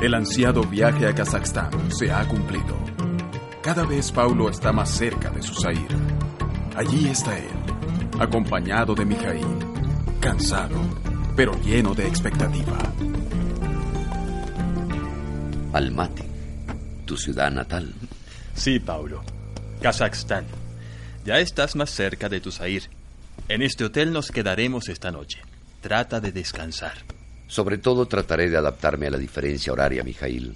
El ansiado viaje a Kazajstán se ha cumplido. Cada vez Paulo está más cerca de su Zair. Allí está él, acompañado de Mijail, cansado, pero lleno de expectativa. Almaty, tu ciudad natal. Sí, Paulo. Kazajstán. Ya estás más cerca de tu Zair. En este hotel nos quedaremos esta noche. Trata de descansar. Sobre todo trataré de adaptarme a la diferencia horaria, Mijail.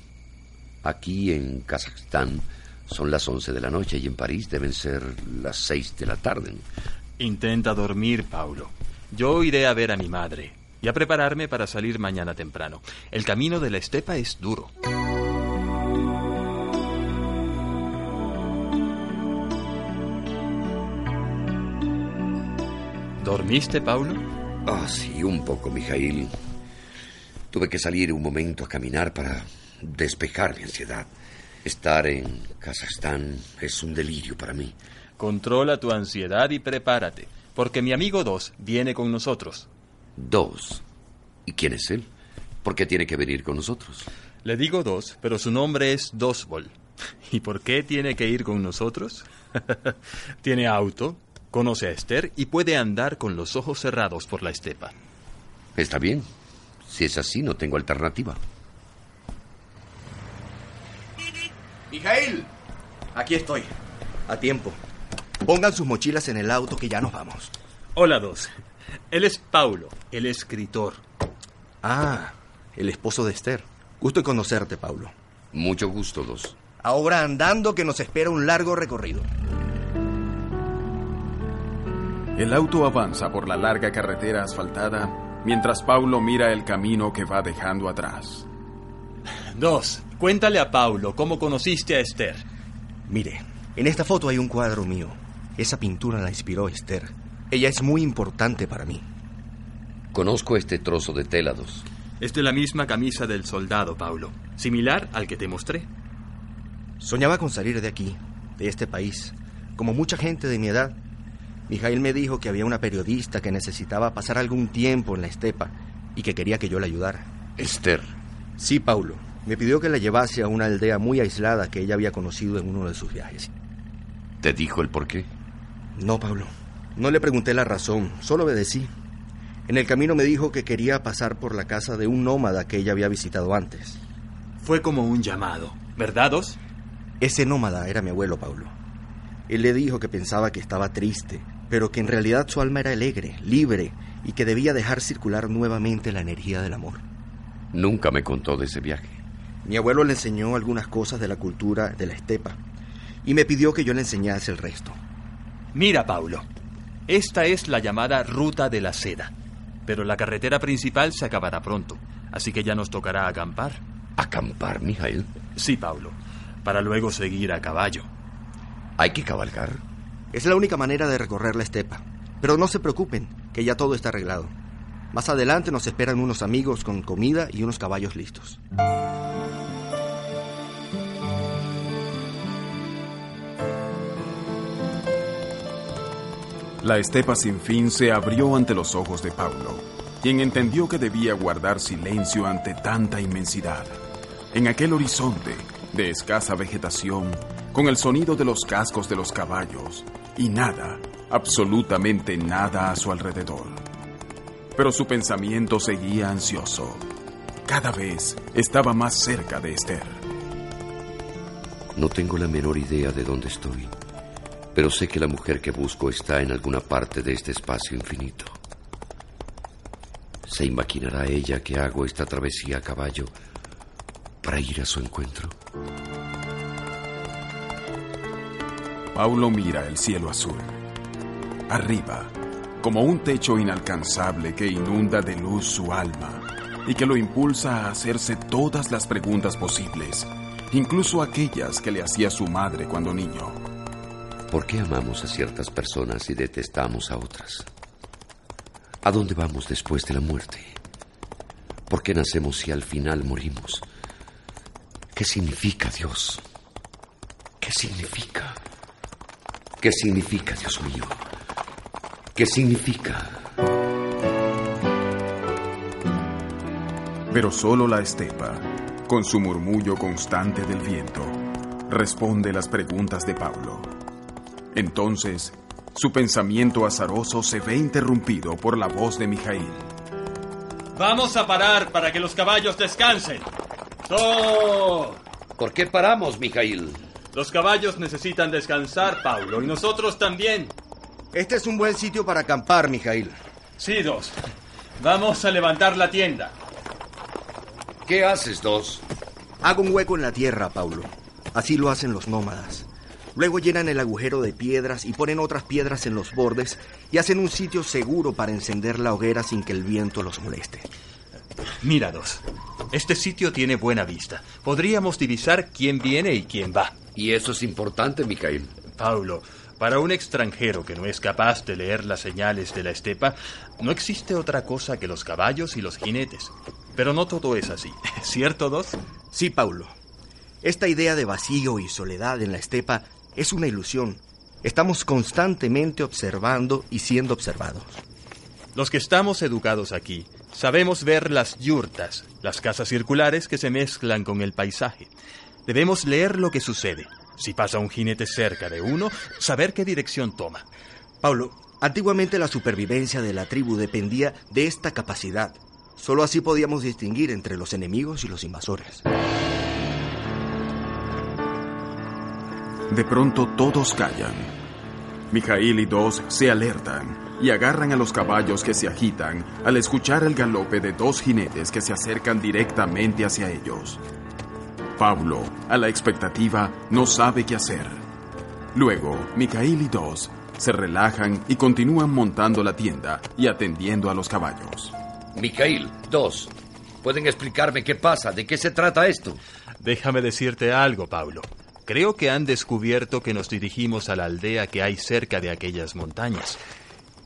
Aquí en Kazajstán son las 11 de la noche y en París deben ser las 6 de la tarde. Intenta dormir, Paulo. Yo iré a ver a mi madre y a prepararme para salir mañana temprano. El camino de la estepa es duro. ¿Dormiste, Paulo? Ah, sí, un poco, Mijail. Tuve que salir un momento a caminar para despejar mi ansiedad. Estar en Kazajstán es un delirio para mí. Controla tu ansiedad y prepárate, porque mi amigo Dos viene con nosotros. Dos. ¿Y quién es él? ¿Por qué tiene que venir con nosotros? Le digo Dos, pero su nombre es Dosbol. ¿Y por qué tiene que ir con nosotros? tiene auto, conoce a Esther y puede andar con los ojos cerrados por la estepa. Está bien. Si es así, no tengo alternativa. Mijail, aquí estoy. A tiempo. Pongan sus mochilas en el auto que ya nos vamos. Hola, Dos. Él es Paulo, el escritor. Ah, el esposo de Esther. Gusto en conocerte, Paulo. Mucho gusto, Dos. Ahora andando que nos espera un largo recorrido. El auto avanza por la larga carretera asfaltada mientras Paulo mira el camino que va dejando atrás. Dos, cuéntale a Paulo cómo conociste a Esther. Mire, en esta foto hay un cuadro mío. Esa pintura la inspiró Esther. Ella es muy importante para mí. Conozco este trozo de tela, Dos. Es de la misma camisa del soldado, Paulo, similar al que te mostré. Soñaba con salir de aquí, de este país, como mucha gente de mi edad. Mijail me dijo que había una periodista que necesitaba pasar algún tiempo en la estepa y que quería que yo la ayudara. Esther. Sí, Paulo. Me pidió que la llevase a una aldea muy aislada que ella había conocido en uno de sus viajes. ¿Te dijo el por qué? No, Pablo. No le pregunté la razón, solo obedecí. En el camino me dijo que quería pasar por la casa de un nómada que ella había visitado antes. Fue como un llamado, ¿verdad, Dos? Ese nómada era mi abuelo, Pablo. Él le dijo que pensaba que estaba triste, pero que en realidad su alma era alegre, libre, y que debía dejar circular nuevamente la energía del amor. Nunca me contó de ese viaje. Mi abuelo le enseñó algunas cosas de la cultura de la estepa y me pidió que yo le enseñase el resto. Mira, Paulo, esta es la llamada Ruta de la Seda, pero la carretera principal se acabará pronto, así que ya nos tocará acampar. ¿Acampar, Mijail? Sí, Paulo, para luego seguir a caballo. ¿Hay que cabalgar? Es la única manera de recorrer la estepa. Pero no se preocupen, que ya todo está arreglado. Más adelante nos esperan unos amigos con comida y unos caballos listos. La estepa sin fin se abrió ante los ojos de Paulo, quien entendió que debía guardar silencio ante tanta inmensidad. En aquel horizonte, de escasa vegetación, con el sonido de los cascos de los caballos, y nada, absolutamente nada a su alrededor. Pero su pensamiento seguía ansioso. cada vez estaba más cerca de Esther. No tengo la menor idea de dónde estoy, pero sé que la mujer que busco está en alguna parte de este espacio infinito. ¿Se imaginará ella que hago esta travesía a caballo para ir a su encuentro? Paulo mira el cielo azul. Arriba, como un techo inalcanzable que inunda de luz su alma y que lo impulsa a hacerse todas las preguntas posibles, incluso aquellas que le hacía su madre cuando niño. ¿Por qué amamos a ciertas personas y detestamos a otras? ¿A dónde vamos después de la muerte? ¿Por qué nacemos si al final morimos? ¿Qué significa Dios? ¿Qué significa? ¿Qué significa, Dios mío? ¿Qué significa? Pero solo la estepa, con su murmullo constante del viento, responde las preguntas de Pablo. Entonces, su pensamiento azaroso se ve interrumpido por la voz de Mijail. Vamos a parar para que los caballos descansen. ¡Oh! ¿Por qué paramos, Mijail? Los caballos necesitan descansar, Paulo, y nosotros también. Este es un buen sitio para acampar, Mijail. Sí, dos. Vamos a levantar la tienda. ¿Qué haces, Dos? Hago un hueco en la tierra, Paulo. Así lo hacen los nómadas. Luego llenan el agujero de piedras y ponen otras piedras en los bordes y hacen un sitio seguro para encender la hoguera sin que el viento los moleste. Mira, Dos. Este sitio tiene buena vista. Podríamos divisar quién viene y quién va. Y eso es importante, Mijail. Paulo, para un extranjero que no es capaz de leer las señales de la estepa, no existe otra cosa que los caballos y los jinetes. Pero no todo es así, ¿cierto, Dos? Sí, Paulo. Esta idea de vacío y soledad en la estepa es una ilusión. Estamos constantemente observando y siendo observados. Los que estamos educados aquí sabemos ver las yurtas, las casas circulares que se mezclan con el paisaje. Debemos leer lo que sucede. Si pasa un jinete cerca de uno, saber qué dirección toma. Paulo, antiguamente la supervivencia de la tribu dependía de esta capacidad. Solo así podíamos distinguir entre los enemigos y los invasores. De pronto todos callan. Mijail y Dos se alertan y agarran a los caballos que se agitan al escuchar el galope de dos jinetes que se acercan directamente hacia ellos. Pablo, a la expectativa, no sabe qué hacer. Luego, Mijail y Dos se relajan y continúan montando la tienda y atendiendo a los caballos. Mijail, Dos, ¿pueden explicarme qué pasa? ¿De qué se trata esto? Déjame decirte algo, Paulo. Creo que han descubierto que nos dirigimos a la aldea que hay cerca de aquellas montañas.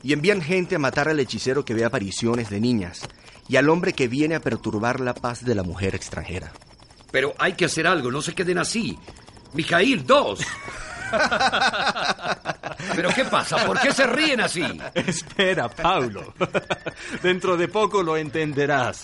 Y envían gente a matar al hechicero que ve apariciones de niñas y al hombre que viene a perturbar la paz de la mujer extranjera. Pero hay que hacer algo, no se queden así. Mijail, Dos. ¿Pero qué pasa? ¿Por qué se ríen así? Espera, Paulo. Dentro de poco lo entenderás.